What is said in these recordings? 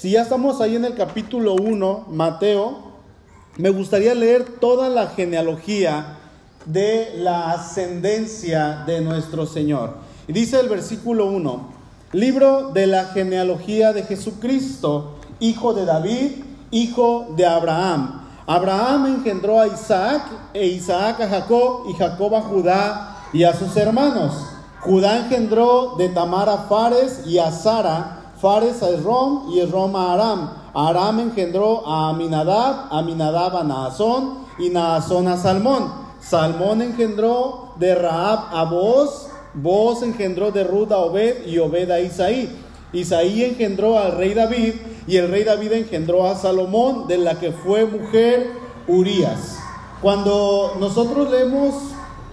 si ya estamos ahí en el capítulo 1, Mateo, me gustaría leer toda la genealogía de la ascendencia de nuestro Señor. Y dice el versículo 1, libro de la genealogía de Jesucristo, hijo de David, hijo de Abraham. Abraham engendró a Isaac, e Isaac a Jacob, y Jacob a Judá y a sus hermanos. Judá engendró de Tamar a Fares y a Sara, Fares a Esrom y Esrom a Aram. Aram engendró a Aminadab, Aminadab a Naasón y Naasón a Salmón. Salmón engendró de Raab a Boz, Boz engendró de Ruth a Obed y Obed a Isaí. Isaí engendró al rey David y el rey David engendró a Salomón, de la que fue mujer Urías. Cuando nosotros leemos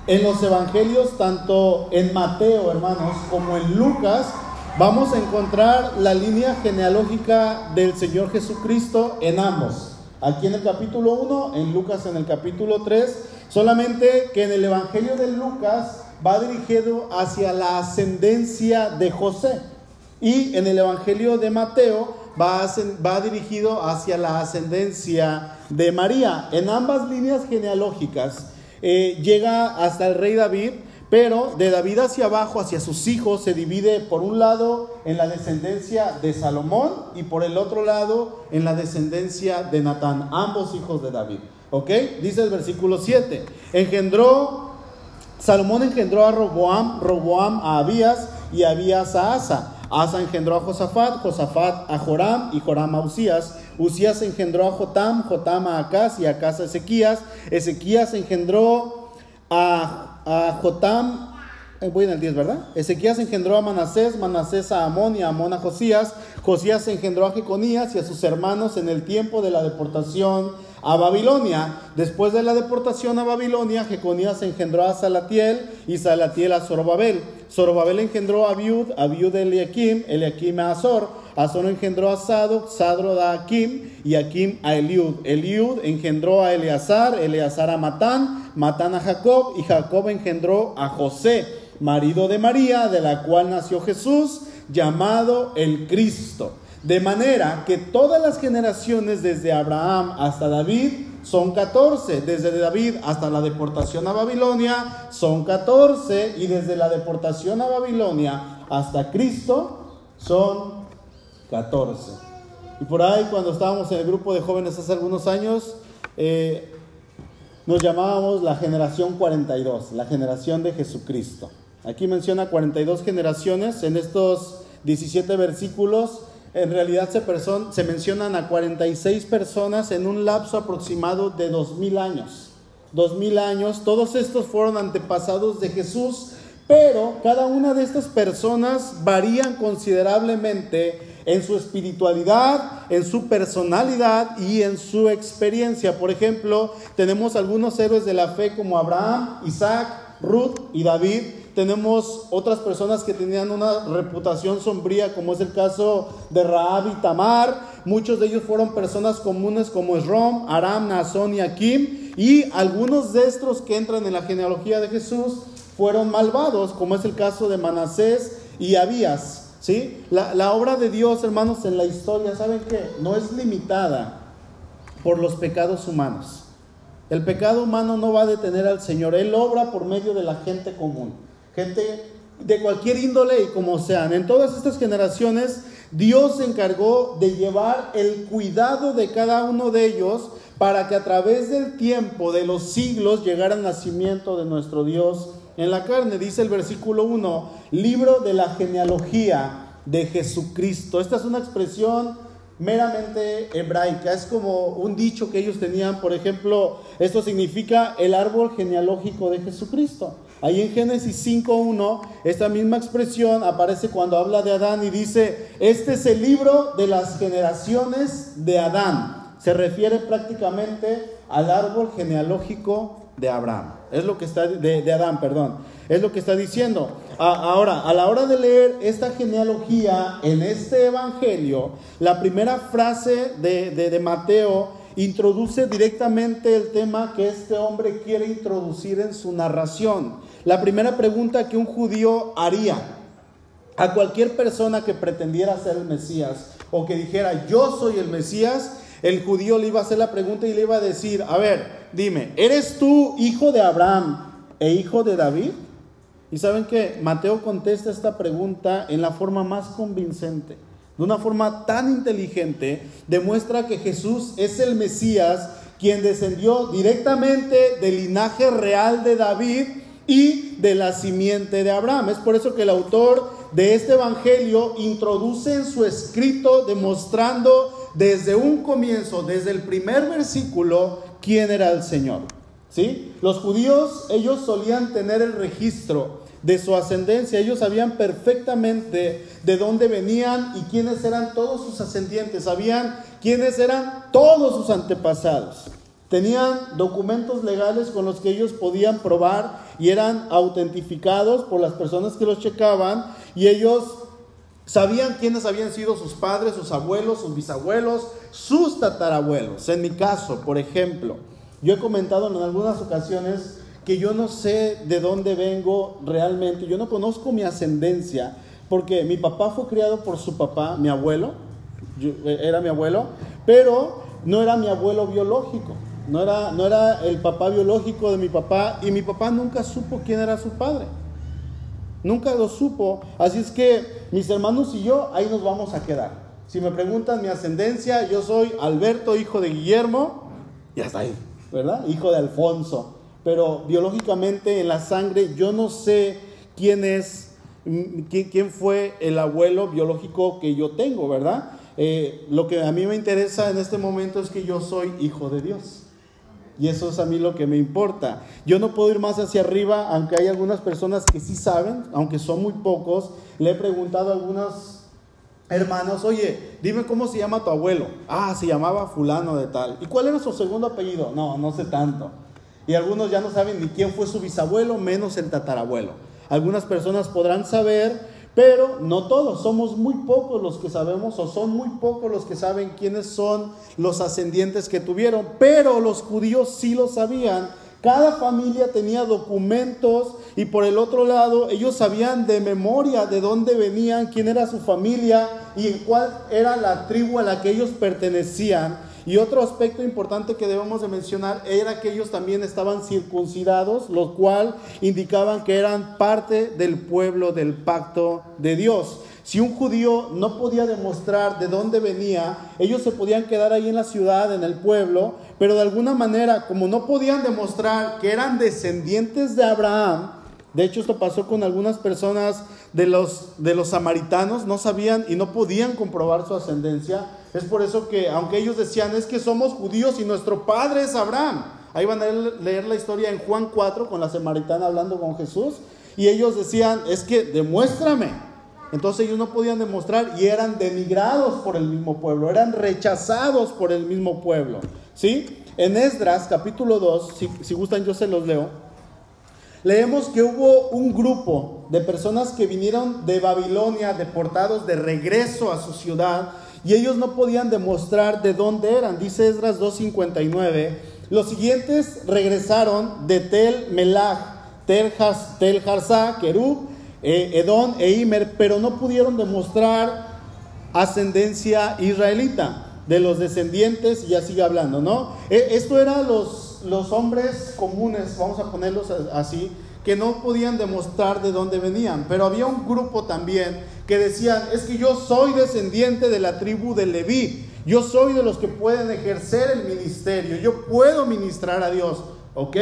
en los evangelios, tanto en Mateo, hermanos, como en Lucas, vamos a encontrar la línea genealógica del Señor Jesucristo en ambos. Aquí en el capítulo 1, en Lucas en el capítulo 3, solamente que en el evangelio de Lucas va dirigido hacia la ascendencia de José y en el evangelio de Mateo va, dirigido hacia la ascendencia de María. En ambas líneas genealógicas, eh, llega hasta el rey David, pero de David hacia abajo, hacia sus hijos, se divide por un lado en la descendencia de Salomón y por el otro lado en la descendencia de Natán, ambos hijos de David. ¿Ok? Dice el versículo 7. Engendró, Salomón engendró a Roboam, Roboam a Abías y Abías a Asa. Asa engendró a Josafat, Josafat a Joram y Joram a Usías. Usías engendró a Jotam, Jotam a Acaz y Acaz a Ezequías. Ezequías engendró a, a Jotam, eh, voy en el 10, ¿verdad? Ezequías engendró a Manasés, Manasés a Amón y Amón a Josías. Josías engendró a Jeconías y a sus hermanos en el tiempo de la deportación a Babilonia. Después de la deportación a Babilonia, Jeconías engendró a Salatiel y Salatiel a Zorobabel. Zorobabel engendró a Abiud, Abiud a Eliakim, Eliakim a Azor. Azor engendró a Sadoc, Sadro a Akim y Akim a Eliud. Eliud engendró a Eleazar, Eleazar a Matán, Matán a Jacob y Jacob engendró a José, marido de María, de la cual nació Jesús, llamado el Cristo. De manera que todas las generaciones desde Abraham hasta David son 14, desde David hasta la deportación a Babilonia son 14 y desde la deportación a Babilonia hasta Cristo son 14. Y por ahí cuando estábamos en el grupo de jóvenes hace algunos años, eh, nos llamábamos la generación 42, la generación de Jesucristo. Aquí menciona 42 generaciones en estos 17 versículos en realidad se, mencionan a 46 personas en un lapso aproximado de 2000 años. 2000 años, todos estos fueron antepasados de Jesús, pero cada una de estas personas varían considerablemente en su espiritualidad, en su personalidad y en su experiencia. Por ejemplo, tenemos algunos héroes de la fe como Abraham, Isaac, Ruth y David, tenemos otras personas que tenían una reputación sombría, como es el caso de Raab y Tamar. Muchos de ellos fueron personas comunes como Esrom, Aram, Nazón y Akim. Y algunos de estos que entran en la genealogía de Jesús fueron malvados, como es el caso de Manasés y Abías. ¿sí? La, la obra de Dios, hermanos, en la historia, ¿saben qué? No es limitada por los pecados humanos. El pecado humano no va a detener al Señor. Él obra por medio de la gente común gente de cualquier índole y como sean. En todas estas generaciones, Dios se encargó de llevar el cuidado de cada uno de ellos para que a través del tiempo, de los siglos, llegara el nacimiento de nuestro Dios en la carne. Dice el versículo 1, libro de la genealogía de Jesucristo. Esta es una expresión meramente hebraica, es como un dicho que ellos tenían, por ejemplo, esto significa el árbol genealógico de Jesucristo. Ahí en Génesis 5.1, esta misma expresión aparece cuando habla de Adán y dice, este es el libro de las generaciones de Adán. Se refiere prácticamente al árbol genealógico de Abraham. Es lo que está, de, Adán, perdón. Es lo que está diciendo. ahora, a la hora de leer esta genealogía en este evangelio, la primera frase de, de Mateo introduce directamente el tema que este hombre quiere introducir en su narración. La primera pregunta que un judío haría a cualquier persona que pretendiera ser el Mesías, o que dijera yo soy el Mesías, el judío le iba a hacer la pregunta y le iba a decir, a ver, dime, ¿eres tú hijo de Abraham e hijo de David? Y saben que Mateo contesta esta pregunta en la forma más convincente, de una forma tan inteligente, demuestra que Jesús es el Mesías quien descendió directamente del linaje real de David y de la simiente de Abraham. Es por eso que el autor de este Evangelio introduce en su escrito demostrando desde un comienzo, desde el primer versículo, quién era el Señor. ¿Sí? Los judíos, ellos solían tener el registro de su ascendencia, ellos sabían perfectamente de dónde venían y quiénes eran todos sus ascendientes, sabían quiénes eran todos sus antepasados. Tenían documentos legales con los que ellos podían probar y eran autentificados por las personas que los checaban y ellos sabían quiénes habían sido sus padres, sus abuelos, sus bisabuelos, sus tatarabuelos. En mi caso, por ejemplo, yo he comentado en algunas ocasiones que yo no sé de dónde vengo realmente, yo no conozco mi ascendencia, porque mi papá fue criado por su papá, mi abuelo, era mi abuelo, pero no era mi abuelo biológico. No era, no era el papá biológico de mi papá y mi papá nunca supo quién era su padre. Nunca lo supo. Así es que mis hermanos y yo ahí nos vamos a quedar. Si me preguntan mi ascendencia, yo soy Alberto, hijo de Guillermo, y hasta ahí, ¿verdad? Hijo de Alfonso. Pero biológicamente en la sangre yo no sé quién es, quién, quién fue el abuelo biológico que yo tengo, ¿verdad? Eh, lo que a mí me interesa en este momento es que yo soy hijo de Dios. Y eso es a mí lo que me importa. Yo no puedo ir más hacia arriba, aunque hay algunas personas que sí saben, aunque son muy pocos. Le he preguntado a algunos hermanos, oye, dime cómo se llama tu abuelo. Ah, se llamaba fulano de tal. ¿Y cuál era su segundo apellido? No, no sé tanto. Y algunos ya no saben ni quién fue su bisabuelo, menos el tatarabuelo. Algunas personas podrán saber, pero no todos, somos muy pocos los que sabemos o son muy pocos los que saben quiénes son los ascendientes que tuvieron, pero los judíos sí lo sabían. Cada familia tenía documentos y por el otro lado ellos sabían de memoria de dónde venían, quién era su familia y cuál era la tribu a la que ellos pertenecían. Y otro aspecto importante que debemos de mencionar era que ellos también estaban circuncidados, lo cual indicaban que eran parte del pueblo del pacto de Dios. Si un judío no podía demostrar de dónde venía, ellos se podían quedar ahí en la ciudad, en el pueblo, pero de alguna manera, como no podían demostrar que eran descendientes de Abraham, de hecho esto pasó con algunas personas de los, de los samaritanos, no sabían y no podían comprobar su ascendencia, es por eso que, aunque ellos decían, es que somos judíos y nuestro padre es Abraham. Ahí van a leer la historia en Juan 4 con la samaritana hablando con Jesús. Y ellos decían, es que demuéstrame. Entonces ellos no podían demostrar y eran denigrados por el mismo pueblo, eran rechazados por el mismo pueblo. ¿Sí? En Esdras capítulo 2, si, si gustan yo se los leo, leemos que hubo un grupo de personas que vinieron de Babilonia deportados de regreso a su ciudad y ellos no podían demostrar de dónde eran. Dice Esdras 2.59, los siguientes regresaron de Tel Melach, Tel, Tel Kerub, eh, Edón e Imer, pero no pudieron demostrar ascendencia israelita de los descendientes, y ya sigue hablando, ¿no? E, esto eran los, los hombres comunes, vamos a ponerlos así, que no podían demostrar de dónde venían, pero había un grupo también que decían, es que yo soy descendiente de la tribu de Leví, yo soy de los que pueden ejercer el ministerio, yo puedo ministrar a Dios, ¿ok?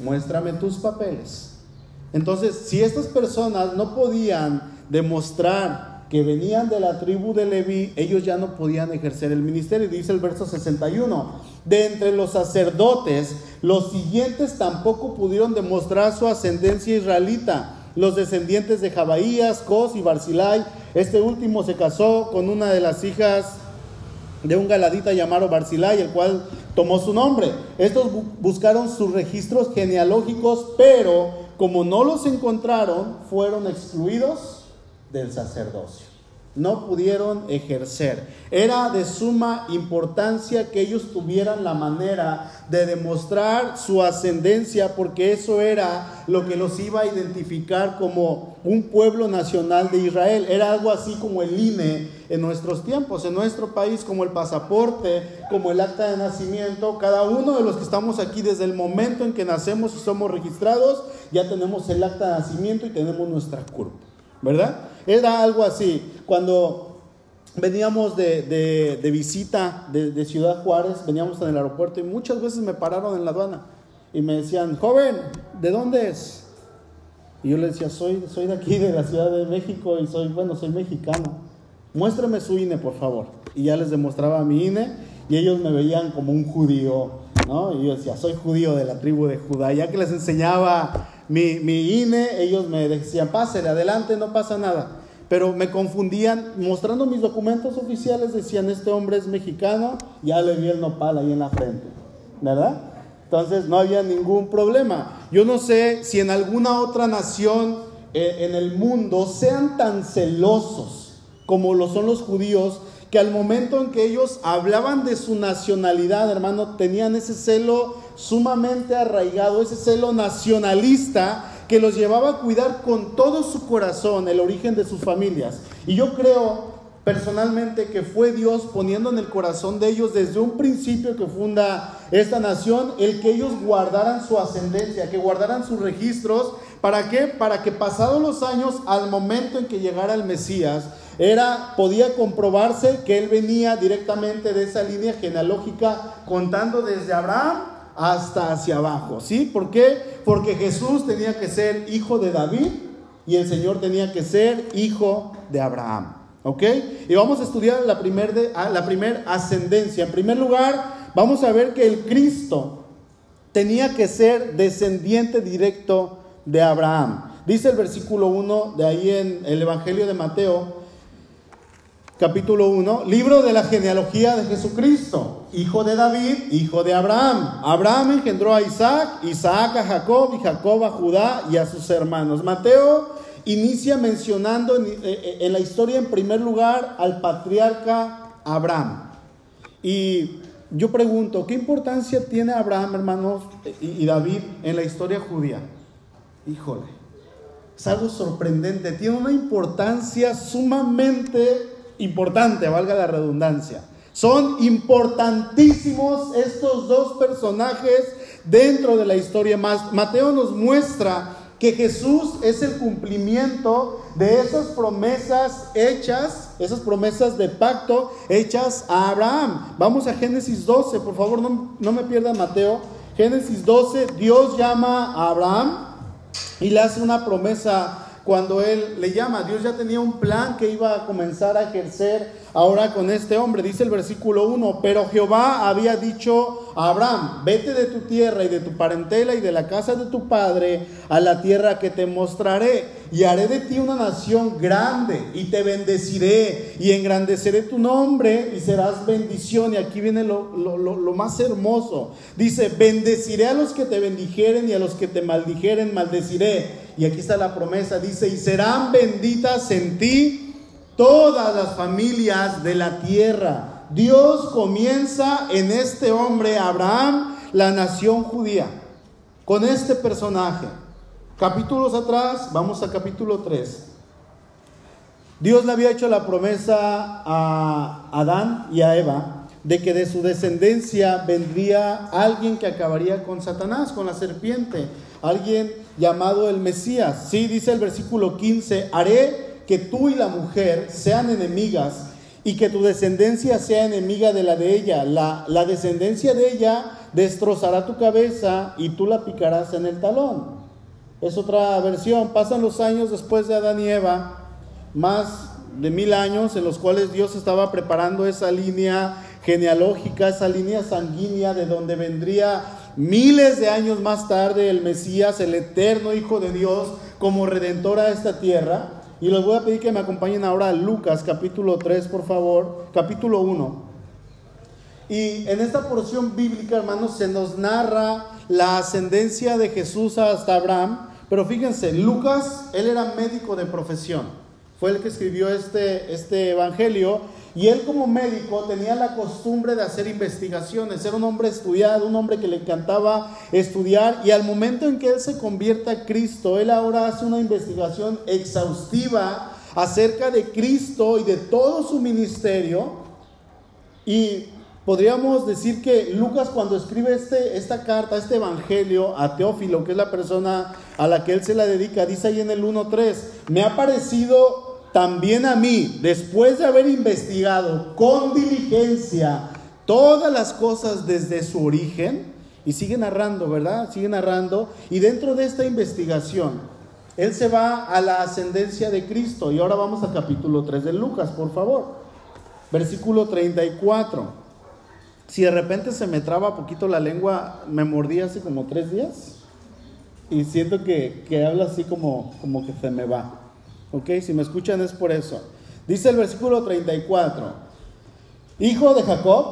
Muéstrame tus papeles. Entonces, si estas personas no podían demostrar que venían de la tribu de Leví, ellos ya no podían ejercer el ministerio. Dice el verso 61, de entre los sacerdotes, los siguientes tampoco pudieron demostrar su ascendencia israelita los descendientes de Jabaías, Cos y Barzilai. Este último se casó con una de las hijas de un galadita llamado Barzilai, el cual tomó su nombre. Estos buscaron sus registros genealógicos, pero como no los encontraron, fueron excluidos del sacerdocio. no pudieron ejercer. Era de suma importancia que ellos tuvieran la manera de demostrar su ascendencia porque eso era lo que los iba a identificar como un pueblo nacional de Israel. Era algo así como el INE en nuestros tiempos, en nuestro país, como el pasaporte, como el acta de nacimiento. Cada uno de los que estamos aquí desde el momento en que nacemos y somos registrados, ya tenemos el acta de nacimiento y tenemos nuestra curva, ¿verdad? Era algo así. Cuando veníamos de, visita de, Ciudad Juárez, veníamos en el aeropuerto y muchas veces me pararon en la aduana y me decían, joven, ¿de dónde es? Y yo le decía, soy, soy de aquí, de la Ciudad de México y soy, bueno, soy mexicano. Muéstrame su INE, por favor. Y ya les demostraba mi INE y ellos me veían como un judío, ¿no? Y yo decía, soy judío de la tribu de Judá. Ya que les enseñaba mi, mi INE, ellos me decían, pásele, adelante, no pasa nada. Pero me confundían, mostrando mis documentos oficiales, decían, este hombre es mexicano, ya le vi el nopal ahí en la frente, ¿verdad? Entonces no había ningún problema. Yo no sé si en alguna otra nación eh, en el mundo sean tan celosos como lo son los judíos, que al momento en que ellos hablaban de su nacionalidad, hermano, tenían ese celo sumamente arraigado, ese celo nacionalista que los llevaba a cuidar con todo su corazón el origen de sus familias. Y yo creo personalmente que fue Dios poniendo en el corazón de ellos desde un principio que funda esta nación el que ellos guardaran su ascendencia, que guardaran sus registros. ¿Para qué? Para que pasados los años, al momento en que llegara el Mesías, era, podía comprobarse que él venía directamente de esa línea genealógica contando desde Abraham hasta hacia abajo. ¿Sí? ¿Por qué? Porque Jesús tenía que ser hijo de David y el Señor tenía que ser hijo de Abraham. ¿Ok? Y vamos a estudiar la primera la primer ascendencia. En primer lugar, vamos a ver que el Cristo tenía que ser descendiente directo de Abraham. Dice el versículo 1 de ahí en el Evangelio de Mateo, capítulo 1, libro de la genealogía de Jesucristo, hijo de David, hijo de Abraham. Abraham engendró a Isaac, Isaac a Jacob y Jacob a Judá y a sus hermanos. Mateo inicia mencionando en, eh, eh, en la historia en primer lugar al patriarca Abraham. Y yo pregunto, ¿qué importancia tiene Abraham, hermanos, y David en la historia judía? Híjole, es algo sorprendente, tiene una importancia sumamente importante, valga la redundancia. Son importantísimos estos dos personajes dentro de la historia. Mateo nos muestra que Jesús es el cumplimiento de esas promesas hechas, esas promesas de pacto hechas a Abraham. Vamos a Génesis 12, por favor, no, no me pierda Mateo. Génesis 12, Dios llama a Abraham y le hace una promesa cuando él le llama. Dios ya tenía un plan que iba a comenzar a ejercer ahora con este hombre. Dice el versículo 1, pero Jehová había dicho a Abraham, vete de tu tierra y de tu parentela y de la casa de tu padre a la tierra que te mostraré. Y haré de ti una nación grande y te bendeciré y engrandeceré tu nombre y serás bendición. Y aquí viene lo, lo más hermoso. Dice, bendeciré a los que te bendijeren y a los que te maldijeren, maldeciré. Y aquí está la promesa, dice, y serán benditas en ti todas las familias de la tierra. Dios comienza en este hombre, Abraham, la nación judía, con este personaje. Capítulos atrás, vamos a capítulo 3. Dios le había hecho la promesa a Adán y a Eva de que de su descendencia vendría alguien que acabaría con Satanás, con la serpiente, alguien llamado el Mesías. Sí, dice el versículo 15, haré que tú y la mujer sean enemigas y que tu descendencia sea enemiga de la de ella. La, la descendencia de ella destrozará tu cabeza y tú la picarás en el talón. Es otra versión. Pasan los años después de Adán y Eva, más de mil años en los cuales Dios estaba preparando esa línea genealógica, esa línea sanguínea de donde vendría miles de años más tarde el Mesías, el eterno Hijo de Dios, como redentor a esta tierra. Y les voy a pedir que me acompañen ahora a Lucas capítulo 3, por favor, capítulo 1. Y en esta porción bíblica, hermanos, se nos narra la ascendencia de Jesús hasta Abraham. Pero fíjense, Lucas, él era médico de profesión. Fue el que escribió este, este evangelio. Y él como médico tenía la costumbre de hacer investigaciones. Era un hombre estudiado, un hombre que le encantaba estudiar. Y al momento en que él se convierte a Cristo, él ahora hace una investigación exhaustiva acerca de Cristo y de todo su ministerio. Y podríamos decir que Lucas cuando escribe este, esta carta, este evangelio a Teófilo, que es la persona a la que él se la dedica, dice ahí en el 1.3, me ha parecido también a mí, después de haber investigado con diligencia todas las cosas desde su origen, y sigue narrando, ¿verdad? Sigue narrando, y dentro de esta investigación, él se va a la ascendencia de Cristo, y ahora vamos a capítulo 3 de Lucas, por favor, versículo 34. Si de repente se me traba poquito la lengua, me mordí hace como tres días y siento que, que habla así como, como que se me va. ¿Ok? Si me escuchan es por eso. Dice el versículo 34. Hijo de Jacob,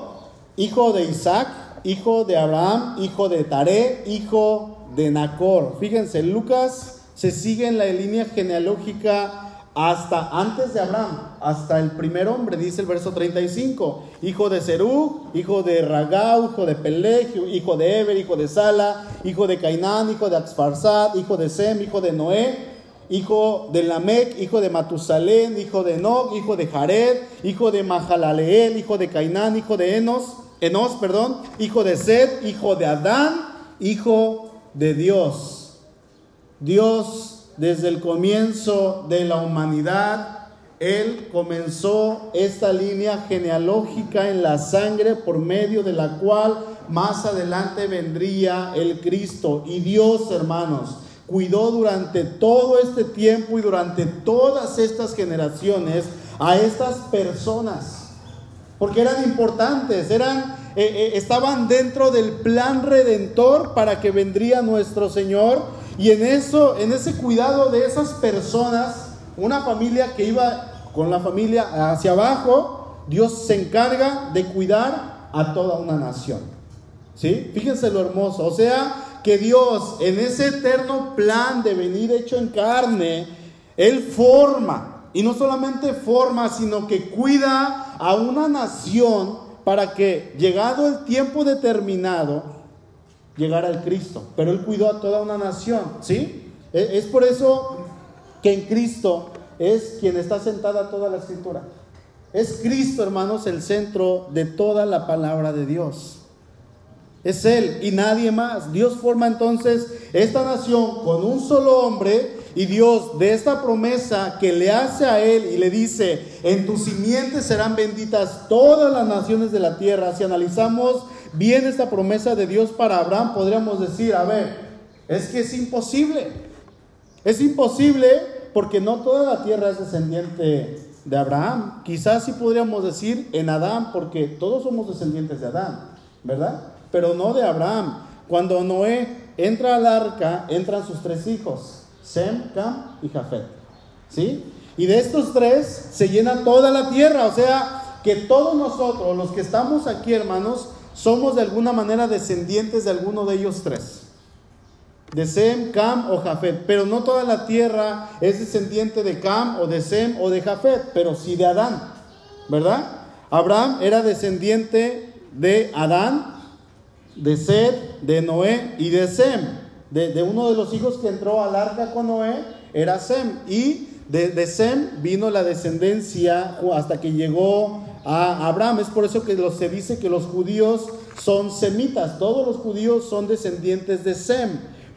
hijo de Isaac, hijo de Abraham, hijo de Taré, hijo de Nacor. Fíjense, Lucas se sigue en la línea genealógica hasta antes de Abraham, hasta el primer hombre, dice el verso 35, hijo de Serú, hijo de Ragau, hijo de Pelegio, hijo de Eber, hijo de Sala, hijo de Cainán, hijo de Axfarsad, hijo de Sem, hijo de Noé, hijo de Lamec, hijo de Matusalén, hijo de Nog, hijo de Jared, hijo de Mahalaleel, hijo de Cainán, hijo de Enos, Enos, perdón, hijo de Sed, hijo de Adán, hijo de Dios. Dios desde el comienzo de la humanidad, Él comenzó esta línea genealógica en la sangre por medio de la cual más adelante vendría el Cristo. Y Dios, hermanos, cuidó durante todo este tiempo y durante todas estas generaciones a estas personas. Porque eran importantes, eran, eh, eh, estaban dentro del plan redentor para que vendría nuestro Señor y en eso, en ese cuidado de esas personas, una familia que iba con la familia hacia abajo, Dios se encarga de cuidar a toda una nación. ¿Sí? Fíjense lo hermoso. O sea, que Dios en ese eterno plan de venir hecho en carne, Él forma, y no solamente forma, sino que cuida a una nación para que llegado el tiempo determinado, llegar al Cristo, pero Él cuidó a toda una nación, ¿sí? E, es por eso que en Cristo es quien está sentada toda la escritura. Es Cristo, hermanos, el centro de toda la palabra de Dios. Es Él y nadie más. Dios forma entonces esta nación con un solo hombre y Dios de esta promesa que le hace a Él y le dice, en tus simientes serán benditas todas las naciones de la tierra. Si analizamos bien esta promesa de Dios para Abraham, podríamos decir, a ver, es que es imposible. Es imposible porque no toda la tierra es descendiente de Abraham. Quizás sí podríamos decir en Adán, porque todos somos descendientes de Adán, ¿verdad? Pero no de Abraham. Cuando Noé entra al arca, entran sus tres hijos, Sem, Cam y Jafet. ¿Sí? Y de estos tres se llena toda la tierra. O sea, que todos nosotros, los que estamos aquí, hermanos, somos de alguna manera descendientes de alguno de ellos tres. De Sem, Cam o Jafet. Pero no toda la tierra es descendiente de Cam o de Sem o de Jafet, pero sí de Adán. ¿Verdad? Abraham era descendiente de Adán, de Sed, de Noé y de Sem. De, uno de los hijos que entró al arca con Noé era Sem. Y de, de Sem vino la descendencia hasta que llegó a Abraham. Es por eso que se dice que los judíos son semitas, todos los judíos son descendientes de Sem.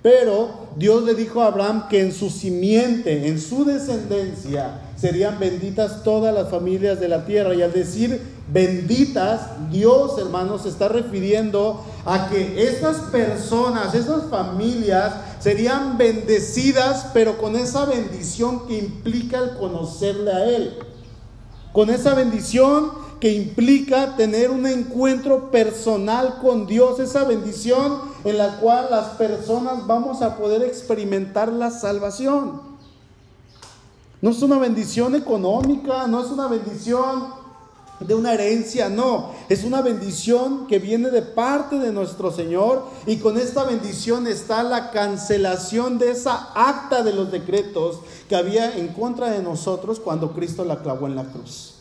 Pero Dios le dijo a Abraham que en su simiente, en su descendencia, serían benditas todas las familias de la tierra. Y al decir benditas, Dios, hermanos, se está refiriendo a que estas personas, estas familias, serían bendecidas, pero con esa bendición que implica el conocerle a Él con esa bendición que implica tener un encuentro personal con Dios, esa bendición en la cual las personas vamos a poder experimentar la salvación. No es una bendición económica, no es una bendición de una herencia, no, es una bendición que viene de parte de nuestro Señor y con esta bendición está la cancelación de esa acta de los decretos que había en contra de nosotros cuando Cristo la clavó en la cruz.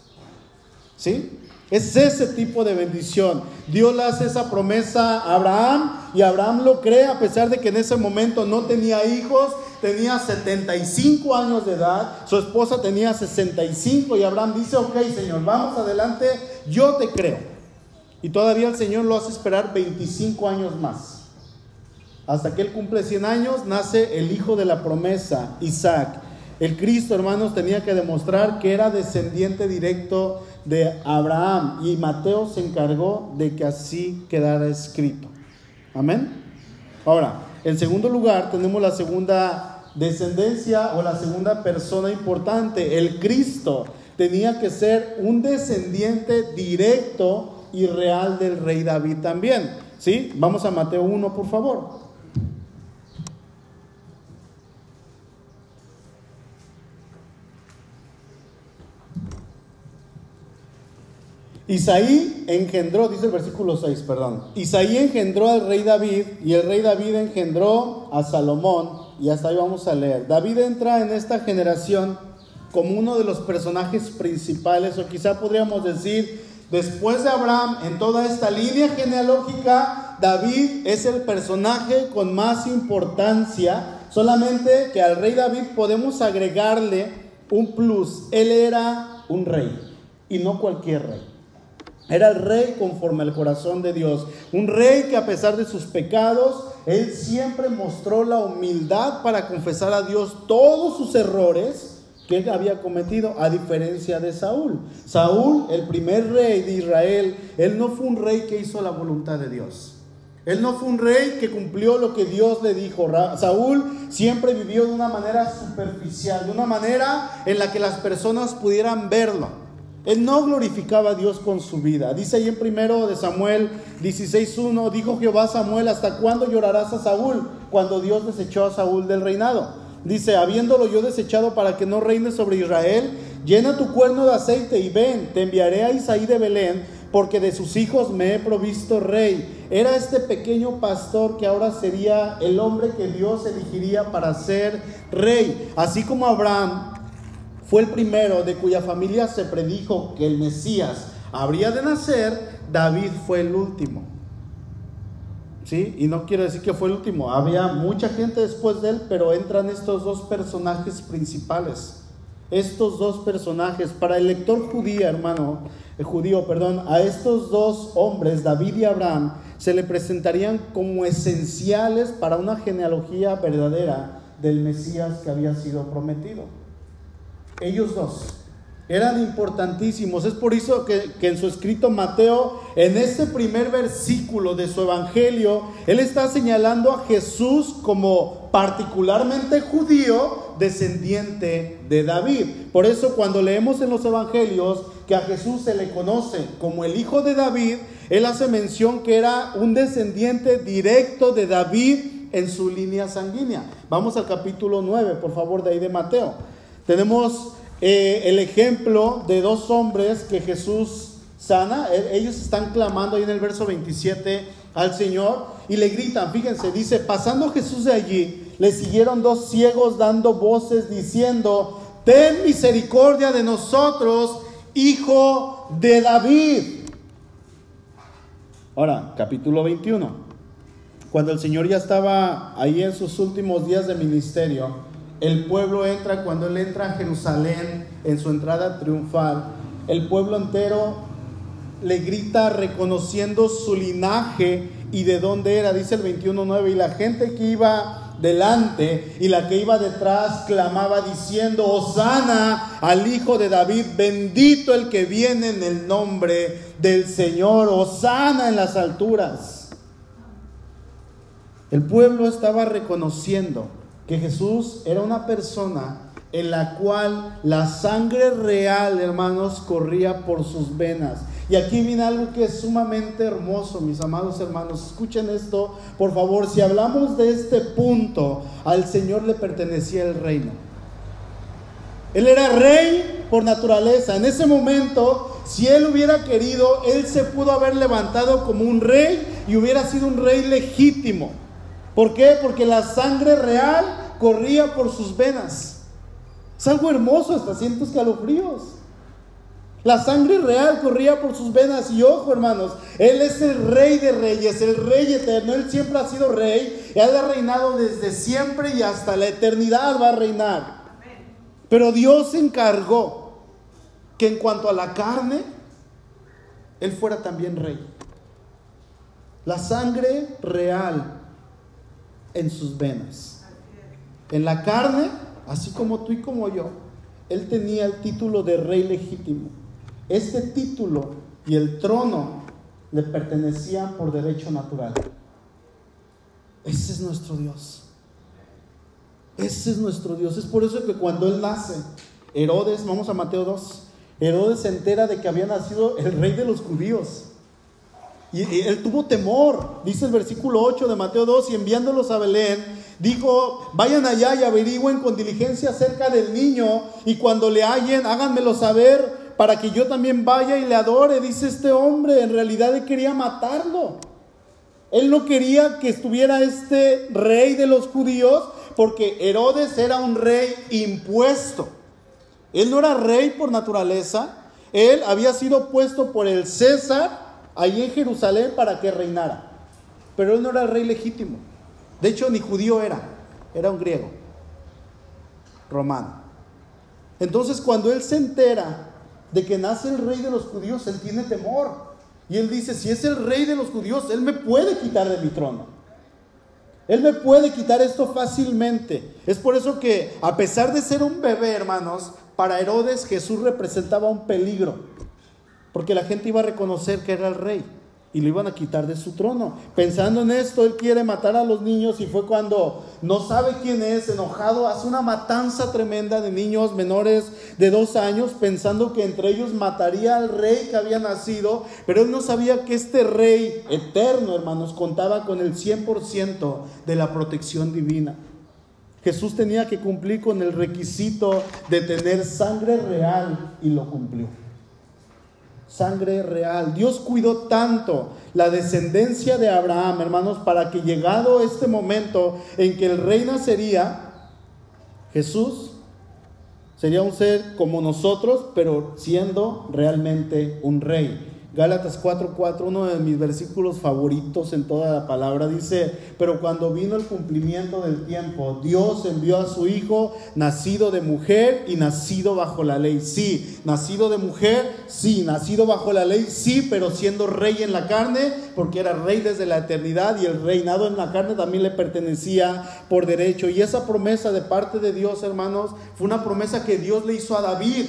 ¿Sí? Es ese tipo de bendición. Dios le hace esa promesa a Abraham y Abraham lo cree a pesar de que en ese momento no tenía hijos, tenía 75 años de edad, su esposa tenía 65 y Abraham dice, ok Señor, vamos adelante, yo te creo. Y todavía el Señor lo hace esperar 25 años más. Hasta que él cumple 100 años, nace el hijo de la promesa, Isaac. El Cristo, hermanos, tenía que demostrar que era descendiente directo de Abraham y Mateo se encargó de que así quedara escrito. Amén. Ahora, en segundo lugar, tenemos la segunda descendencia o la segunda persona importante, el Cristo. Tenía que ser un descendiente directo y real del rey David también. ¿Sí? Vamos a Mateo 1, por favor. Isaí engendró, dice el versículo 6, perdón. Isaí engendró al rey David y el rey David engendró a Salomón y hasta ahí vamos a leer. David entra en esta generación como uno de los personajes principales o quizá podríamos decir después de Abraham en toda esta línea genealógica, David es el personaje con más importancia, solamente que al rey David podemos agregarle un plus. Él era un rey y no cualquier rey. Era el rey conforme al corazón de Dios. Un rey que a pesar de sus pecados, él siempre mostró la humildad para confesar a Dios todos sus errores que él había cometido, a diferencia de Saúl. Saúl, el primer rey de Israel, él no fue un rey que hizo la voluntad de Dios. Él no fue un rey que cumplió lo que Dios le dijo. Saúl siempre vivió de una manera superficial, de una manera en la que las personas pudieran verlo. Él no glorificaba a Dios con su vida. Dice ahí en primero de Samuel 16.1, dijo Jehová a Samuel, ¿hasta cuándo llorarás a Saúl cuando Dios desechó a Saúl del reinado? Dice, habiéndolo yo desechado para que no reine sobre Israel, llena tu cuerno de aceite y ven, te enviaré a Isaí de Belén, porque de sus hijos me he provisto rey. Era este pequeño pastor que ahora sería el hombre que Dios elegiría para ser rey. Así como Abraham fue el primero de cuya familia se predijo que el Mesías habría de nacer, David fue el último. ¿Sí? Y no quiero decir que fue el último, había mucha gente después de él, pero entran estos dos personajes principales. Estos dos personajes, para el lector judío, hermano, eh, judío, perdón, a estos dos hombres, David y Abraham, se le presentarían como esenciales para una genealogía verdadera del Mesías que había sido prometido. Ellos dos eran importantísimos. Es por eso que, en su escrito Mateo, en este primer versículo de su evangelio, él está señalando a Jesús como particularmente judío, descendiente de David. Por eso cuando leemos en los evangelios que a Jesús se le conoce como el hijo de David, él hace mención que era un descendiente directo de David en su línea sanguínea. Vamos al capítulo 9, por favor, de ahí de Mateo. Tenemos eh, el ejemplo de dos hombres que Jesús sana. E, ellos están clamando ahí en el verso 27 al Señor y le gritan, fíjense, dice, pasando Jesús de allí, le siguieron dos ciegos dando voces diciendo, ten misericordia de nosotros, hijo de David. Ahora, capítulo 21. Cuando el Señor ya estaba ahí en sus últimos días de ministerio, el pueblo entra cuando él entra a Jerusalén en su entrada triunfal. El pueblo entero le grita reconociendo su linaje y de dónde era, dice el 21.9, y la gente que iba delante y la que iba detrás clamaba diciendo, Osana al Hijo de David, bendito el que viene en el nombre del Señor, Osana en las alturas. El pueblo estaba reconociendo que Jesús era una persona en la cual la sangre real, hermanos, corría por sus venas. Y aquí viene algo que es sumamente hermoso, mis amados hermanos. Escuchen esto, por favor. Si hablamos de este punto, al Señor le pertenecía el reino. Él era rey por naturaleza. En ese momento si él hubiera querido, él se pudo haber levantado como un rey y hubiera sido un rey legítimo. ¿Por qué? Porque la sangre real corría por sus venas. Es algo hermoso, hasta siento escalofríos. La sangre real corría por sus venas y ojo hermanos, Él es el rey de reyes, el rey eterno, Él siempre ha sido rey, Él ha reinado desde siempre y hasta la eternidad va a reinar. Pero Dios encargó que en cuanto a la carne, Él fuera también rey. La sangre real en sus venas. En la carne, así como tú y como yo, Él tenía el título de rey legítimo. Este título y el trono le pertenecían por derecho natural. Ese es nuestro Dios. Ese es nuestro Dios. Es por eso que cuando Él nace, Herodes, vamos a Mateo 2, Herodes se entera de que había nacido el rey de los judíos. Y, él tuvo temor, dice el versículo 8 de Mateo 2, y enviándolos a Belén, dijo, vayan allá y averigüen con diligencia acerca del niño, y cuando le hallen, háganmelo saber para que yo también vaya y le adore, dice este hombre. En realidad él quería matarlo. Él no quería que estuviera este rey de los judíos porque Herodes era un rey impuesto. Él no era rey por naturaleza. Él había sido puesto por el César allí en Jerusalén para que reinara. Pero él no era el rey legítimo. De hecho, ni judío era. Era un griego. Romano. Entonces, cuando él se entera de que nace el rey de los judíos, él tiene temor. Y él dice, si es el rey de los judíos, él me puede quitar de mi trono. Él me puede quitar esto fácilmente. Es por eso que, a pesar de ser un bebé, hermanos, para Herodes Jesús representaba un peligro. Porque la gente iba a reconocer que era el rey y lo iban a quitar de su trono. Pensando en esto, él quiere matar a los niños y fue cuando no sabe quién es, enojado, hace una matanza tremenda de niños menores de dos años, pensando que entre ellos mataría al rey que había nacido, pero él no sabía que este rey eterno, hermanos, contaba con el 100% de la protección divina. Jesús tenía que cumplir con el requisito de tener sangre real y lo cumplió sangre real. Dios cuidó tanto la descendencia de Abraham, hermanos, para que llegado este momento en que el rey nacería, Jesús sería un ser como nosotros, pero siendo realmente un rey. Gálatas 4:4, uno de mis versículos favoritos en toda la palabra, dice, pero cuando vino el cumplimiento del tiempo, Dios envió a su Hijo, nacido de mujer y nacido bajo la ley. Sí, nacido de mujer, sí, nacido bajo la ley, sí, pero siendo rey en la carne, porque era rey desde la eternidad y el reinado en la carne también le pertenecía por derecho. Y esa promesa de parte de Dios, hermanos, fue una promesa que Dios le hizo a David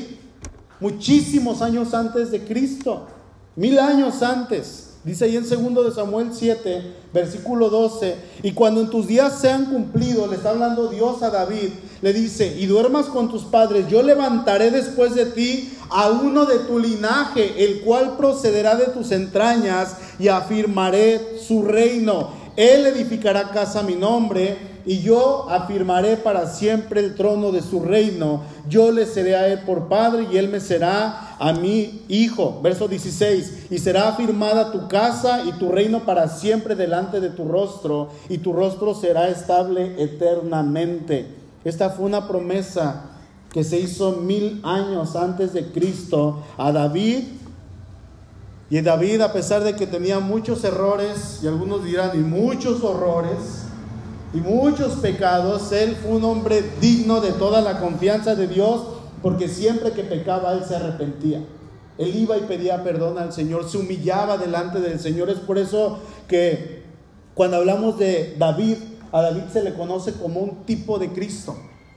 muchísimos años antes de Cristo. Mil años antes. Dice ahí en segundo de Samuel 7, versículo 12, y cuando en tus días sean cumplidos, le está hablando Dios a David, le dice, y duermas con tus padres, yo levantaré después de ti a uno de tu linaje, el cual procederá de tus entrañas, y afirmaré su reino. Él edificará casa a mi nombre, y yo afirmaré para siempre el trono de su reino. Yo le seré a él por padre y él me será a mi hijo. Verso 16. Y será afirmada tu casa y tu reino para siempre delante de tu rostro y tu rostro será estable eternamente. Esta fue una promesa que se hizo mil años antes de Cristo a David. Y David, a pesar de que tenía muchos errores, y algunos dirán, y muchos horrores, y muchos pecados, él fue un hombre digno de toda la confianza de Dios, porque siempre que pecaba él se arrepentía. Él iba y pedía perdón al Señor, se humillaba delante del Señor. Es por eso que cuando hablamos de David, a David se le conoce como un tipo de Cristo.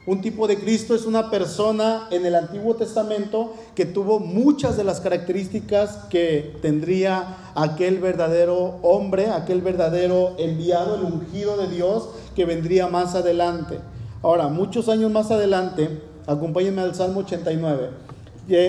Un tipo de Cristo es una persona en el Antiguo Testamento que tuvo muchas de las características que tendría aquel verdadero hombre, aquel verdadero enviado, el ungido de Dios que vendría más adelante. Ahora, muchos años más adelante, acompáñenme al Salmo 89.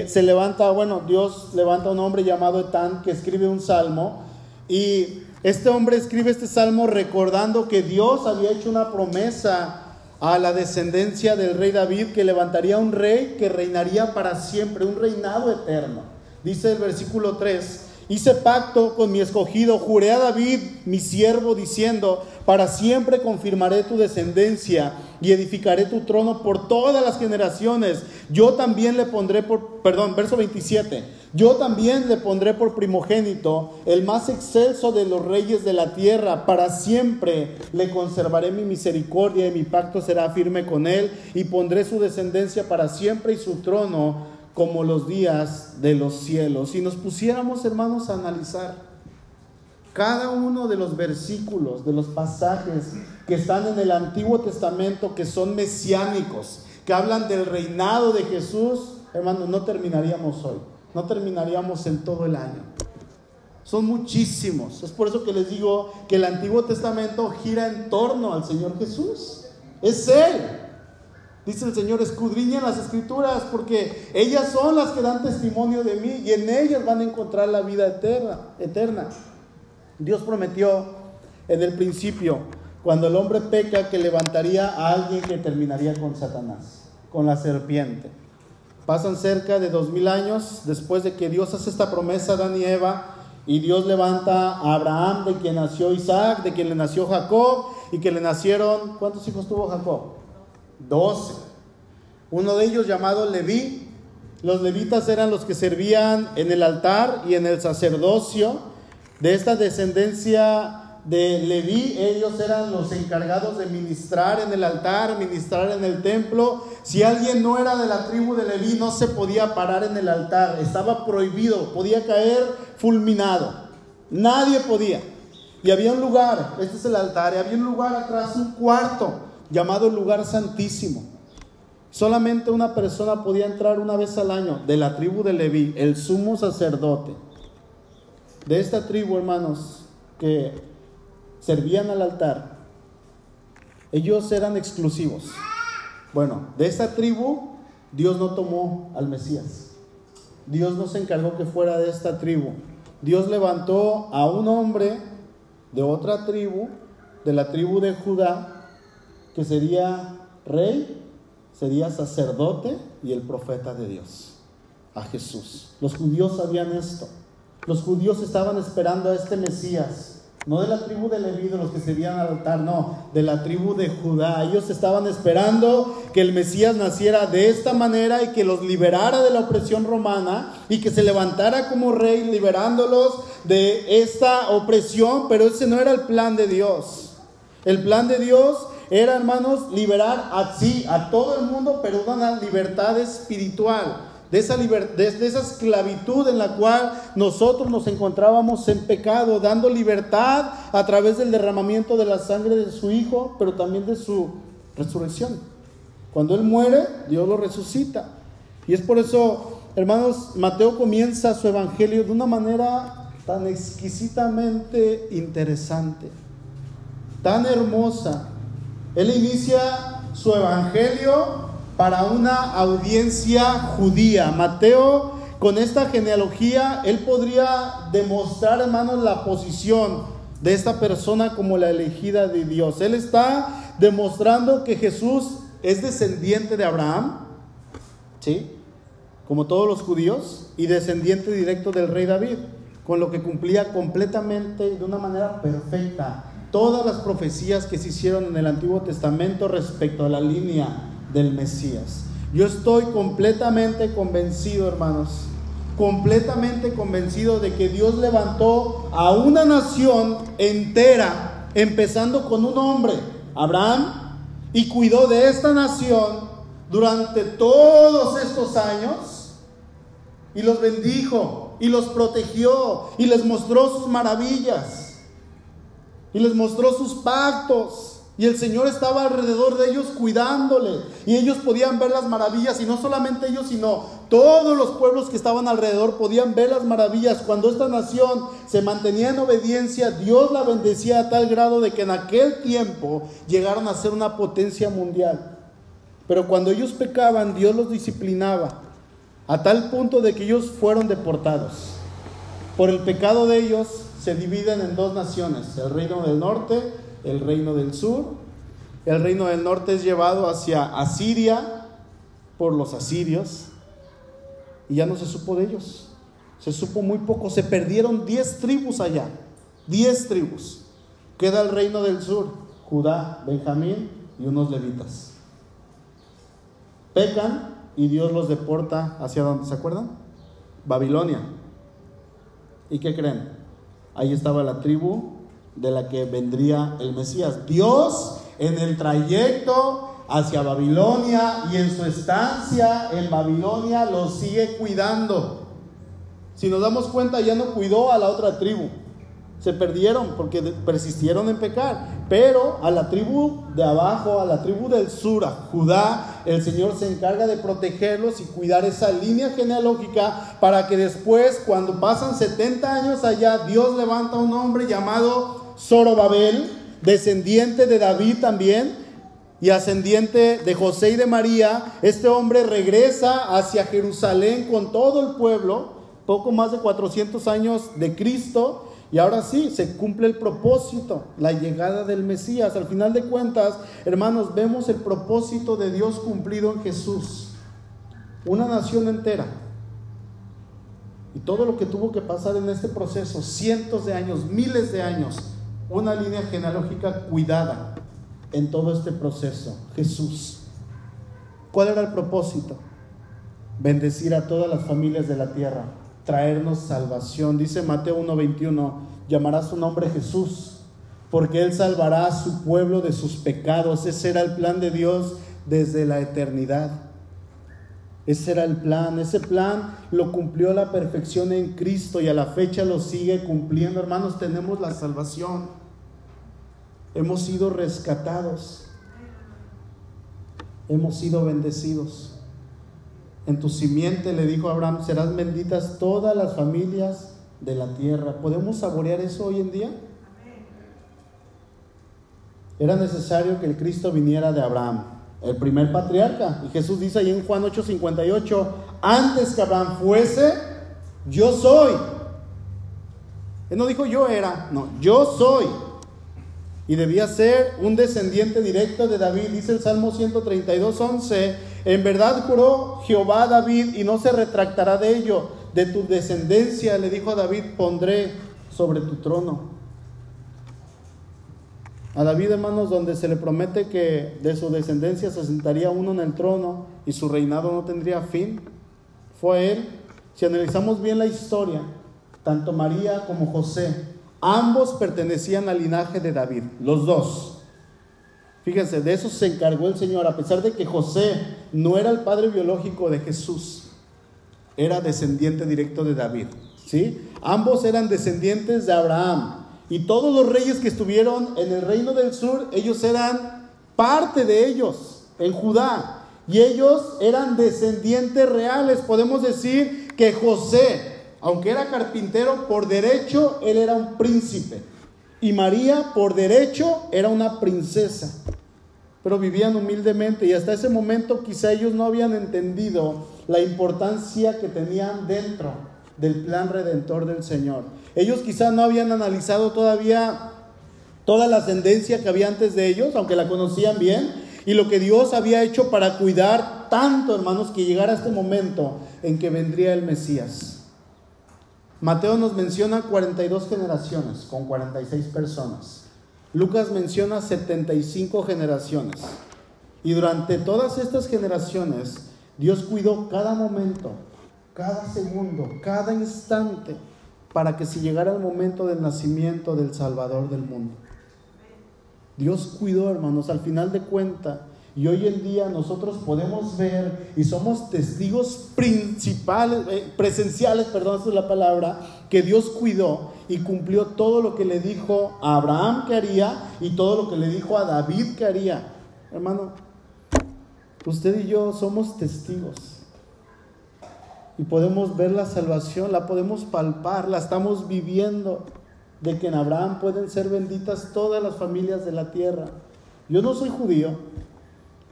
Se levanta, bueno, Dios levanta un hombre llamado Etán que escribe un salmo y este hombre escribe este salmo recordando que Dios había hecho una promesa a la descendencia del rey David que levantaría un rey que reinaría para siempre, un reinado eterno. Dice el versículo 3, hice pacto con mi escogido, juré a David, mi siervo, diciendo, para siempre confirmaré tu descendencia y edificaré tu trono por todas las generaciones. Yo también le pondré por, perdón, verso 27. Yo también le pondré por primogénito, el más excelso de los reyes de la tierra. Para siempre le conservaré mi misericordia y mi pacto será firme con él y pondré su descendencia para siempre y su trono como los días de los cielos. Si nos pusiéramos, hermanos, a analizar cada uno de los versículos, de los pasajes que están en el Antiguo Testamento, que son mesiánicos, que hablan del reinado de Jesús, hermanos, no terminaríamos hoy, no terminaríamos en todo el año. Son muchísimos. Es por eso que les digo que el Antiguo Testamento gira en torno al Señor Jesús. Es Él. Dice el Señor, escudriñen las escrituras porque ellas son las que dan testimonio de mí y en ellas van a encontrar la vida eterna. eterna. Dios prometió en el principio, cuando el hombre peca, que levantaría a alguien que terminaría con Satanás, con la serpiente. Pasan cerca de dos mil años después de que Dios hace esta promesa a Adán y Eva, y Dios levanta a Abraham, de quien nació Isaac, de quien le nació Jacob, y que le nacieron, ¿cuántos hijos tuvo Jacob? Doce. Uno de ellos llamado Leví. Los levitas eran los que servían en el altar y en el sacerdocio de esta descendencia de Leví, ellos eran los encargados de ministrar en el altar, ministrar en el templo. Si alguien no era de la tribu de Leví, no se podía parar en el altar, estaba prohibido, podía caer fulminado. Nadie podía. Y había un lugar, este es el altar, y había un lugar atrás, un cuarto, llamado lugar santísimo. Solamente una persona podía entrar una vez al año de la tribu de Leví, el sumo sacerdote de esta tribu, hermanos, que servían al altar, ellos eran exclusivos. Bueno, de esta tribu Dios no tomó al Mesías. Dios no se encargó que fuera de esta tribu. Dios levantó a un hombre de otra tribu, de la tribu de Judá, que sería rey, sería sacerdote y el profeta de Dios, a Jesús. Los judíos sabían esto. Los judíos estaban esperando a este Mesías, no de la tribu de Leví, de los que se veían al altar, no, de la tribu de Judá. Ellos estaban esperando que el Mesías naciera de esta manera y que los liberara de la opresión romana y que se levantara como rey liberándolos de esta opresión, pero ese no era el plan de Dios. El plan de Dios era, hermanos, liberar a sí, a todo el mundo, pero una libertad espiritual de esa, de esa esclavitud en la cual nosotros nos encontrábamos en pecado, dando libertad a través del derramamiento de la sangre de su Hijo, pero también de su resurrección. Cuando Él muere, Dios lo resucita. Y es por eso, hermanos, Mateo comienza su evangelio de una manera tan exquisitamente interesante, tan hermosa. Él inicia su evangelio para una audiencia judía. Mateo, con esta genealogía, él podría demostrar, hermanos, la posición de esta persona como la elegida de Dios. Él está demostrando que Jesús es descendiente de Abraham, ¿sí? Como todos los judíos, y descendiente directo del rey David, con lo que cumplía completamente de una manera perfecta todas las profecías que se hicieron en el Antiguo Testamento respecto a la línea del Mesías. Yo estoy completamente convencido, hermanos, completamente convencido de que Dios levantó a una nación entera, empezando con un hombre, Abraham, y cuidó de esta nación durante todos estos años y los bendijo y los protegió y les mostró sus maravillas y les mostró sus pactos y el Señor estaba alrededor de ellos cuidándole. Y ellos podían ver las maravillas. Y no solamente ellos, sino todos los pueblos que estaban alrededor podían ver las maravillas. Cuando esta nación se mantenía en obediencia, Dios la bendecía a tal grado de que en aquel tiempo llegaron a ser una potencia mundial. Pero cuando ellos pecaban, Dios los disciplinaba. A tal punto de que ellos fueron deportados. Por el pecado de ellos se dividen en dos naciones. El reino del norte el reino del sur. El reino del norte es llevado hacia Asiria por los asirios y ya no se supo de ellos. Se supo muy poco, se perdieron 10 tribus allá, 10 tribus. Queda el reino del sur, Judá, Benjamín y unos levitas. Pecan y Dios los deporta hacia dónde, ¿se acuerdan? Babilonia. ¿Y qué creen? Ahí estaba la tribu de la que vendría el Mesías. Dios en el trayecto hacia Babilonia y en su estancia en Babilonia los sigue cuidando. Si nos damos cuenta, ya no cuidó a la otra tribu. Se perdieron porque persistieron en pecar. Pero a la tribu de abajo, a la tribu del sur, a Judá, el Señor se encarga de protegerlos y cuidar esa línea genealógica para que después, cuando pasan 70 años allá, Dios levanta un hombre llamado Zorobabel, descendiente de David también, y ascendiente de José y de María, este hombre regresa hacia Jerusalén con todo el pueblo, poco más de 400 años de Cristo, y ahora sí, se cumple el propósito, la llegada del Mesías. Al final de cuentas, hermanos, vemos el propósito de Dios cumplido en Jesús. Una nación entera. Y todo lo que tuvo que pasar en este proceso, cientos de años, miles de años, una línea genealógica cuidada en todo este proceso, Jesús. ¿Cuál era el propósito? Bendecir a todas las familias de la tierra traernos salvación. Dice Mateo 1:21, llamará su nombre Jesús, porque Él salvará a su pueblo de sus pecados. Ese era el plan de Dios desde la eternidad. Ese era el plan, ese plan lo cumplió la perfección en Cristo y a la fecha lo sigue cumpliendo. Hermanos, tenemos la salvación. Hemos sido rescatados. Hemos sido bendecidos. En tu simiente, le dijo Abraham, serán benditas todas las familias de la tierra. ¿Podemos saborear eso hoy en día? Era necesario que el Cristo viniera de Abraham, el primer patriarca. Y Jesús dice ahí en Juan 8:58, antes que Abraham fuese, yo soy. Él no dijo yo era, no, yo soy. Y debía ser un descendiente directo de David, dice el Salmo 132, 11 en verdad juró Jehová David y no se retractará de ello. De tu descendencia, le dijo a David, pondré sobre tu trono. A David, hermanos, donde se le promete que de su descendencia se sentaría uno en el trono y su reinado no tendría fin, fue él. Si analizamos bien la historia, tanto María como José, ambos pertenecían al linaje de David, los dos. Fíjense, de eso se encargó el Señor, a pesar de que José no era el padre biológico de Jesús, era descendiente directo de David. ¿sí? Ambos eran descendientes de Abraham. Y todos los reyes que estuvieron en el reino del sur, ellos eran parte de ellos, en Judá. Y ellos eran descendientes reales. Podemos decir que José, aunque era carpintero, por derecho él era un príncipe. Y María, por derecho, era una princesa. Pero vivían humildemente y hasta ese momento quizá ellos no habían entendido la importancia que tenían dentro del plan redentor del Señor. Ellos quizá no habían analizado todavía toda la ascendencia que había antes de ellos, aunque la conocían bien, y lo que Dios había hecho para cuidar tanto, hermanos, que llegara este momento en que vendría el Mesías. Mateo nos menciona 42 generaciones con 46 personas. Lucas menciona 75 generaciones. Y durante todas estas generaciones, Dios cuidó cada momento, cada segundo, cada instante, para que si llegara el momento del nacimiento del Salvador del mundo. Dios cuidó, hermanos, al final de cuentas, y hoy en día nosotros podemos ver y somos testigos principales, eh, presenciales, perdón, esa es la palabra, que Dios cuidó y cumplió todo lo que le dijo a Abraham que haría y todo lo que le dijo a David que haría. Hermano, usted y yo somos testigos. Y podemos ver la salvación, la podemos palpar, la estamos viviendo, de que en Abraham pueden ser benditas todas las familias de la tierra. Yo no soy judío,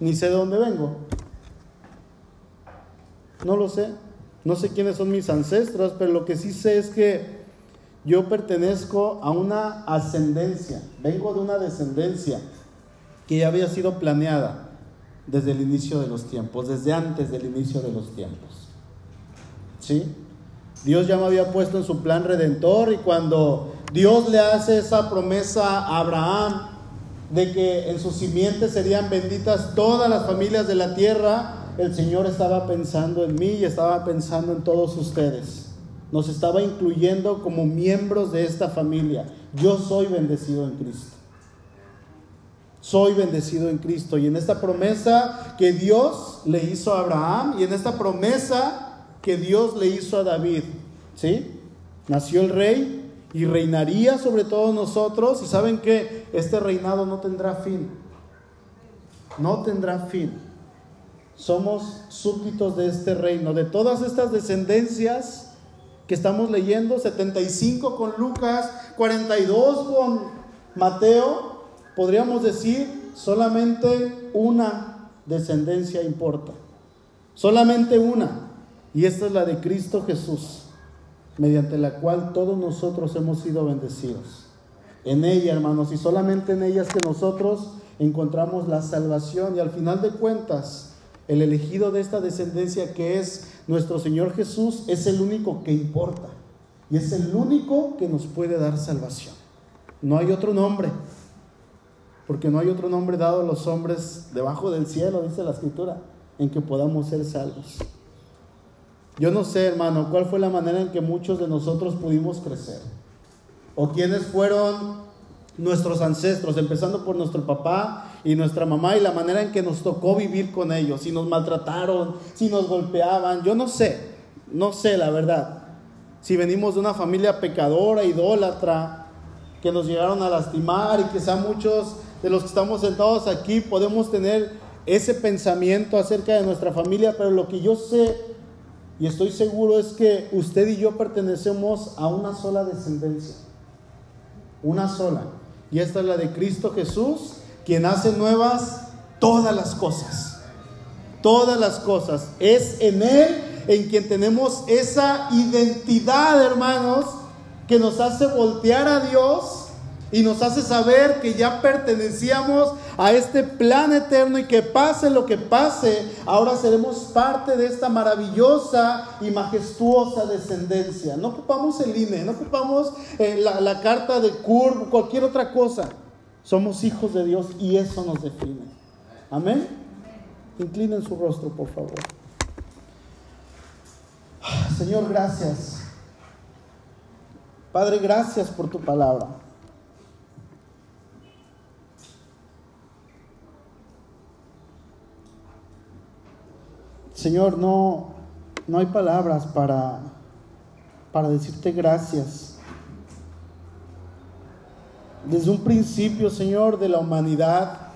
ni sé de dónde vengo. No lo sé. No sé quiénes son mis ancestros, pero lo que sí sé es que yo pertenezco a una ascendencia, vengo de una descendencia que ya había sido planeada desde el inicio de los tiempos, desde antes del inicio de los tiempos. ¿Sí? Dios ya me había puesto en su plan redentor y cuando Dios le hace esa promesa a Abraham de que en sus simientes serían benditas todas las familias de la tierra, el Señor estaba pensando en mí y estaba pensando en todos ustedes. Nos estaba incluyendo como miembros de esta familia. Yo soy bendecido en Cristo. Soy bendecido en Cristo. Y en esta promesa que Dios le hizo a Abraham y en esta promesa que Dios le hizo a David, ¿sí? Nació el rey y reinaría sobre todos nosotros. Y saben que este reinado no tendrá fin. No tendrá fin. Somos súbditos de este reino, de todas estas descendencias que estamos leyendo, 75 con Lucas, 42 con Mateo, podríamos decir solamente una descendencia importa. Solamente una. Y esta es la de Cristo Jesús, mediante la cual todos nosotros hemos sido bendecidos. En ella, hermanos, y solamente en ella es que nosotros encontramos la salvación y al final de cuentas, el elegido de esta descendencia que es nuestro Señor Jesús es el único que importa y es el único que nos puede dar salvación. No hay otro nombre, porque no hay otro nombre dado a los hombres debajo del cielo, dice la escritura, en que podamos ser salvos. Yo no sé, hermano, cuál fue la manera en que muchos de nosotros pudimos crecer, o quiénes fueron nuestros ancestros, empezando por nuestro papá y nuestra mamá y la manera en que nos tocó vivir con ellos, si nos maltrataron, si nos golpeaban, yo no sé, no sé la verdad. Si venimos de una familia pecadora, idólatra, que nos llegaron a lastimar y quizá muchos de los que estamos sentados aquí podemos tener ese pensamiento acerca de nuestra familia, pero lo que yo sé y estoy seguro es que usted y yo pertenecemos a una sola descendencia, una sola. Y esta es la de Cristo Jesús, quien hace nuevas todas las cosas. Todas las cosas. Es en Él en quien tenemos esa identidad, hermanos, que nos hace voltear a Dios y nos hace saber que ya pertenecíamos a este plan eterno y que pase lo que pase, ahora seremos parte de esta maravillosa y majestuosa descendencia. No ocupamos el INE, no ocupamos eh, la, carta de CURB, cualquier otra cosa. Somos hijos de Dios y eso nos define. Amén. Inclinen su rostro, por favor. Señor, gracias. Padre, gracias por tu palabra. Señor, no, no hay palabras para, para decirte gracias. Desde un principio, Señor, de la humanidad,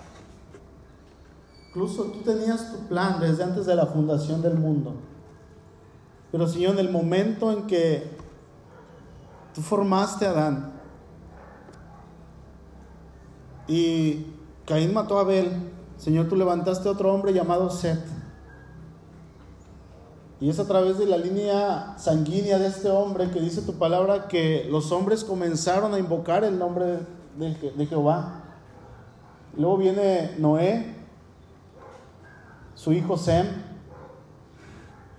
incluso tú tenías tu plan desde antes de la fundación del mundo. Pero, Señor, en el momento en que tú formaste a Adán y Caín mató a Abel, Señor, tú levantaste a otro hombre llamado Seth y es a través de la línea sanguínea de este hombre que dice tu palabra que los hombres comenzaron a invocar el nombre de, Jehová. Luego viene Noé, su hijo Sem,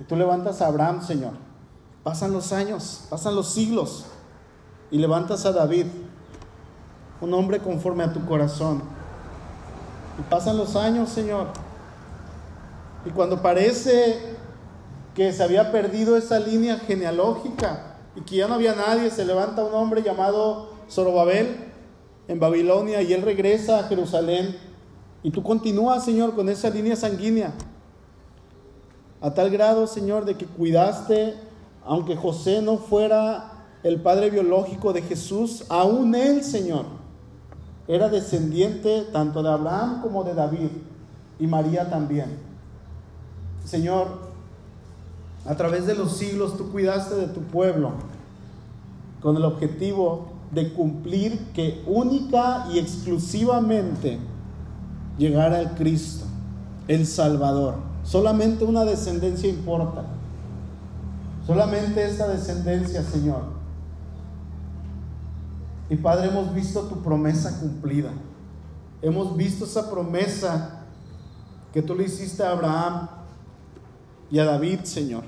y tú levantas a Abraham, Señor. Pasan los años, pasan los siglos, y levantas a David, un hombre conforme a tu corazón. Y pasan los años, Señor. Y cuando parece que se había perdido esa línea genealógica y que ya no había nadie, se levanta un hombre llamado Zorobabel en Babilonia y él regresa a Jerusalén y tú continúas, Señor, con esa línea sanguínea. A tal grado, Señor, de que cuidaste, aunque José no fuera el padre biológico de Jesús, aún él, Señor, era descendiente tanto de Abraham como de David y María también. Señor, a través de los siglos tú cuidaste de tu pueblo con el objetivo de cumplir que única y exclusivamente llegara el Cristo, el Salvador. Solamente una descendencia importa. Solamente esta descendencia, Señor. Y Padre, hemos visto tu promesa cumplida. Hemos visto esa promesa que tú le hiciste a Abraham y a David, Señor,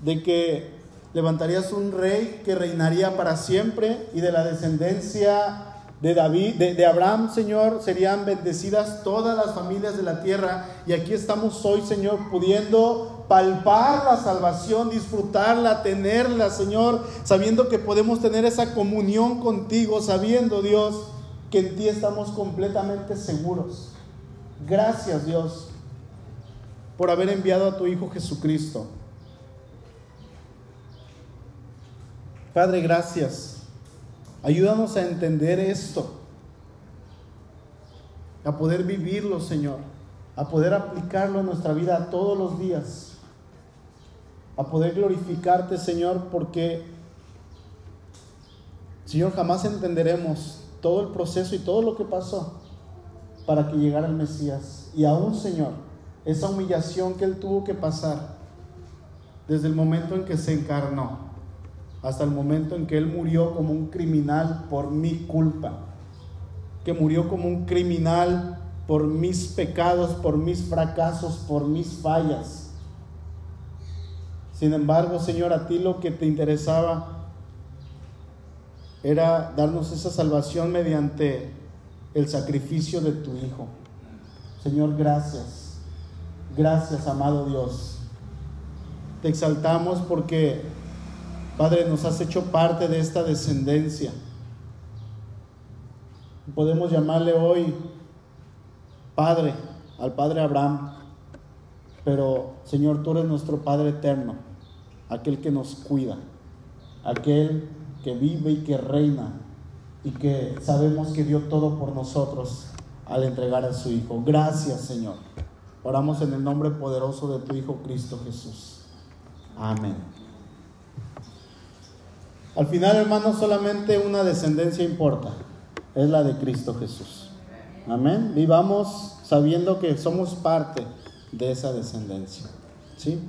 de que levantarías un rey que reinaría para siempre y de la descendencia de David, de, Abraham, Señor, serían bendecidas todas las familias de la tierra. Y aquí estamos hoy, Señor, pudiendo palpar la salvación, disfrutarla, tenerla, Señor, sabiendo que podemos tener esa comunión contigo, sabiendo, Dios, que en ti estamos completamente seguros. Gracias, Dios, por haber enviado a tu Hijo Jesucristo. Padre, gracias Ayúdanos a entender esto, a poder vivirlo, Señor, a poder aplicarlo en nuestra vida todos los días, a poder glorificarte, Señor, porque, Señor, jamás entenderemos todo el proceso y todo lo que pasó para que llegara el Mesías. Y aún, Señor, esa humillación que Él tuvo que pasar desde el momento en que se encarnó hasta el momento en que Él murió como un criminal por mi culpa, que murió como un criminal por mis pecados, por mis fracasos, por mis fallas. Sin embargo, Señor, a ti lo que te interesaba era darnos esa salvación mediante el sacrificio de tu Hijo. Señor, gracias. Gracias, amado Dios. Te exaltamos porque Padre, nos has hecho parte de esta descendencia. Podemos llamarle hoy Padre al Padre Abraham, pero Señor, tú eres nuestro Padre eterno, aquel que nos cuida, aquel que vive y que reina y que sabemos que dio todo por nosotros al entregar a su Hijo. Gracias, Señor. Oramos en el nombre poderoso de tu Hijo Cristo Jesús. Amén. Al final, hermanos, solamente una descendencia importa, es la de Cristo Jesús. Amén. Vivamos sabiendo que somos parte de esa descendencia. ¿Sí?